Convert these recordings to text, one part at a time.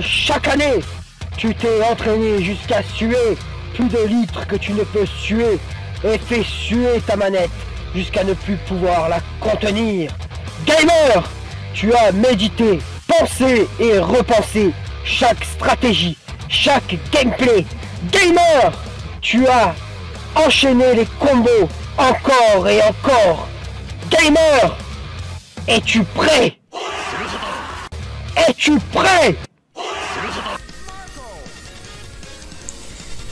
Chaque année, tu t'es entraîné jusqu'à suer plus de litres que tu ne peux suer et fait suer ta manette jusqu'à ne plus pouvoir la contenir. Gamer, tu as médité, pensé et repensé chaque stratégie, chaque gameplay. Gamer, tu as enchaîné les combos encore et encore. Gamer, es-tu prêt? Es-tu prêt?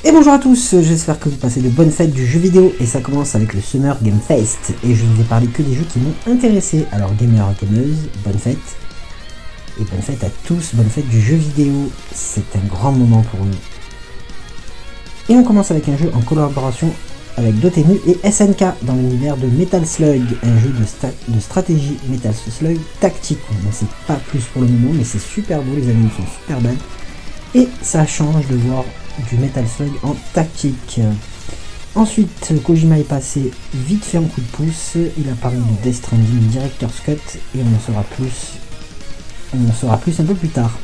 Et bonjour à tous, j'espère que vous passez de bonnes fêtes du jeu vidéo. Et ça commence avec le Summer Game Fest. Et je ne vais parler que des jeux qui m'ont intéressé. Alors gamers, gameuses, bonne fête. Et bonne fête à tous, bonne fête du jeu vidéo, c'est un grand moment pour nous. Et on commence avec un jeu en collaboration avec Dotemu et SNK dans l'univers de Metal Slug, un jeu de, stratégie Metal Slug tactique. On sait pas plus pour le moment mais c'est super beau, les animaux sont super belles. Et ça change de voir du Metal Slug en tactique. Ensuite, Kojima est passé vite fait en coup de pouce. Il a parlé de Death Stranding Director's Cut et on en saura plus. On en saura plus un peu plus tard.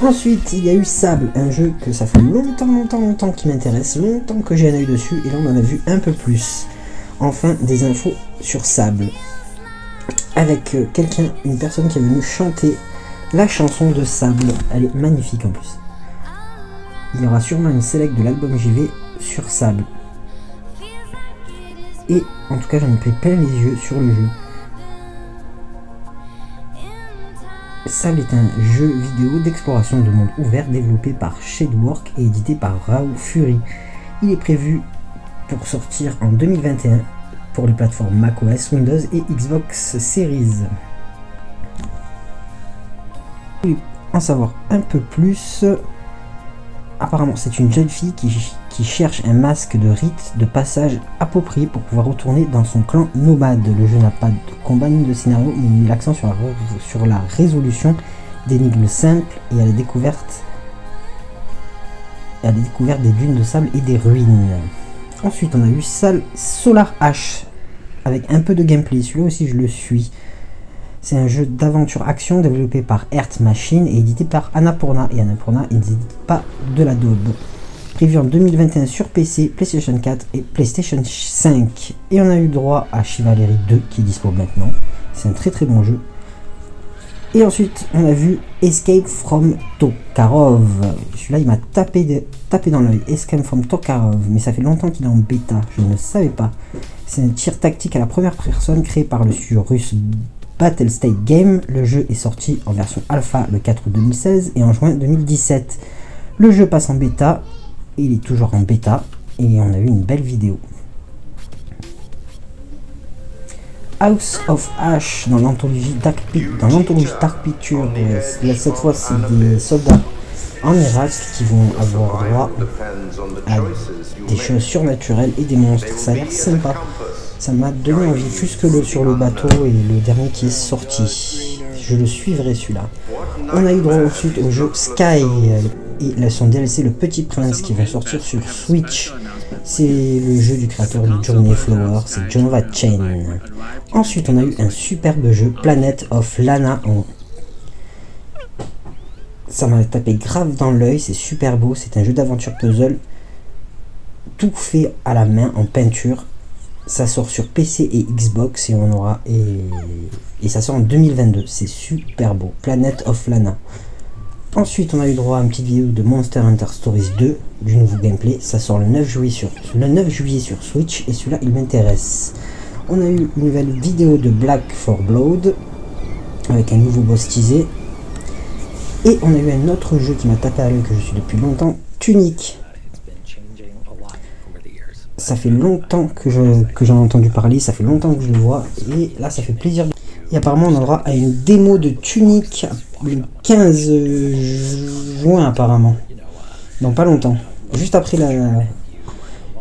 Ensuite, il y a eu Sable, un jeu que ça fait longtemps, longtemps, longtemps qui m'intéresse, longtemps que j'ai un œil dessus, et là on en a vu un peu plus. Enfin, des infos sur Sable. Avec euh, quelqu'un, une personne qui est venue chanter la chanson de Sable. Elle est magnifique en plus il y aura sûrement une select de l'album JV sur Sable. Et en tout cas, j'en ai pris plein les yeux sur le jeu. Sable est un jeu vidéo d'exploration de monde ouvert développé par Shadework et édité par Raw Fury. Il est prévu pour sortir en 2021 pour les plateformes macOS, Windows et Xbox Series. En savoir un peu plus, Apparemment, c'est une jeune fille qui, cherche un masque de rite de passage approprié pour pouvoir retourner dans son clan nomade. Le jeu n'a pas de combat ni de scénario, mais il met l'accent sur la, résolution d'énigmes simples et à la découverte à la découverte des dunes de sable et des ruines. Ensuite, on a eu Solar H avec un peu de gameplay. Celui-là aussi, je le suis. C'est un jeu d'aventure action développé par Earth Machine et édité par Annapurna. Et Annapurna, ils n'éditent pas de la daube. Prévu en 2021 sur PC, PlayStation 4 et PlayStation 5. Et on a eu droit à Chivalry 2 qui est dispo maintenant. C'est un très très bon jeu. Et ensuite, on a vu Escape from Tokarov. Celui-là, il m'a tapé, tapé dans l'œil. Escape from Tokarov. Mais ça fait longtemps qu'il est en bêta. Je ne savais pas. C'est un tir tactique à la première personne créé par le studio russe Battle State Game. Le jeu est sorti en version alpha le 4 août 2016 et en juin 2017. Le jeu passe en bêta, il est toujours en bêta et on a eu une belle vidéo. House of Ash dans l'anthologie Dark, dans l'anthologie Dark Picture, euh, cette fois c'est des soldats en Irak qui vont avoir droit à des choses surnaturelles et des monstres. Ça a l'air sympa ça m'a donné envie plus que le sur le bateau et le dernier qui est sorti. Je le suivrai celui-là. On a eu droit ensuite au jeu Sky et son DLC Le Petit Prince qui va sortir sur Switch. C'est le jeu du créateur de Journey Flower, c'est Jonova Chain. Ensuite on a eu un superbe jeu Planet of Lana Ça m'a tapé grave dans l'œil, c'est super beau, c'est un jeu d'aventure puzzle tout fait à la main en peinture ça sort sur PC et Xbox et on aura et, ça sort en 2022. C'est super beau. Planet of Lana. Ensuite, on a eu droit à une petite vidéo de Monster Hunter Stories 2 du nouveau gameplay. Ça sort le 9 juillet sur le 9 juillet sur Switch et celui-là, il m'intéresse. On a eu une nouvelle vidéo de Black for Blood avec un nouveau boss teasé. Et on a eu un autre jeu qui m'a tapé à l'œil que je suis depuis longtemps, Tunic ça fait longtemps que j'en ai entendu parler, ça fait longtemps que je le vois, et là ça fait plaisir. Et apparemment on aura à une démo de Tunic le 15 juin apparemment. Donc pas longtemps. Juste après la.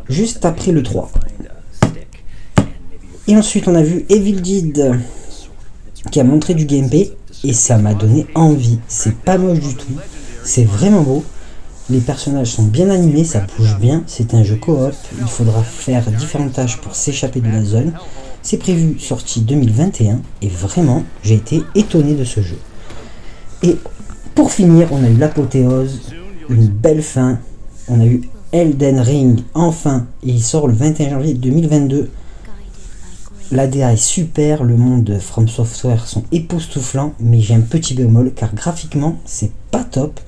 Juste après le 3. Et ensuite on a vu Evil Dead qui a montré du gameplay et ça m'a donné envie. C'est pas moche du tout. C'est vraiment beau. Les personnages sont bien animés, ça bouge bien, c'est un jeu coop, il faudra faire différentes tâches pour s'échapper de la zone. C'est prévu sortie 2021 et vraiment j'ai été étonné de ce jeu. Et Pour finir, on a eu l'apothéose, une belle fin. On a eu Elden Ring, enfin, il sort le 21 janvier 2022. L'ADA est super, le monde de From Software sont époustouflants, mais j'ai un petit bémol car graphiquement c'est pas top.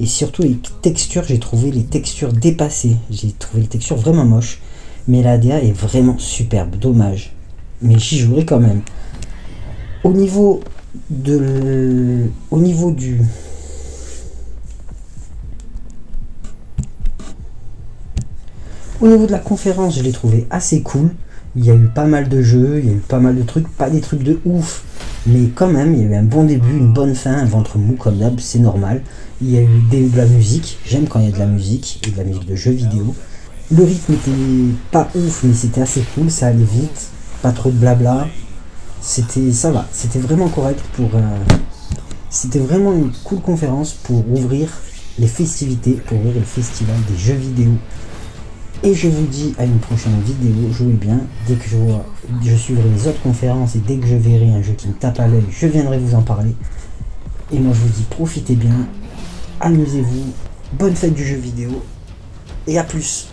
Et surtout les textures, j'ai trouvé les textures dépassées. J'ai trouvé les textures vraiment moches. Mais l'ADA est vraiment superbe, dommage. Mais j'y jouerai quand même. Au niveau de. Au niveau du. Au niveau de la conférence, je l'ai trouvé assez cool. Il y a eu pas mal de jeux, il y a eu pas mal de trucs, pas des trucs de ouf, mais quand même, il y a eu un bon début, une bonne fin, un ventre mou comme d'hab, c'est normal. Il y a eu de la musique, j'aime quand il y a de la musique, et de la musique de jeux vidéo. Le rythme était pas ouf, mais c'était assez cool, ça allait vite, pas trop de blabla. C'était, ça va, c'était vraiment correct pour. euh, c'était vraiment une cool conférence pour ouvrir les festivités, pour ouvrir le festival des jeux vidéo. Et je vous dis à une prochaine vidéo, jouez bien. Dès que je vois, je suivrai les autres conférences et dès que je verrai un jeu qui me tape à l'œil, je viendrai vous en parler. Et moi je vous dis profitez bien, amusez-vous, bonne fête du jeu vidéo et à plus.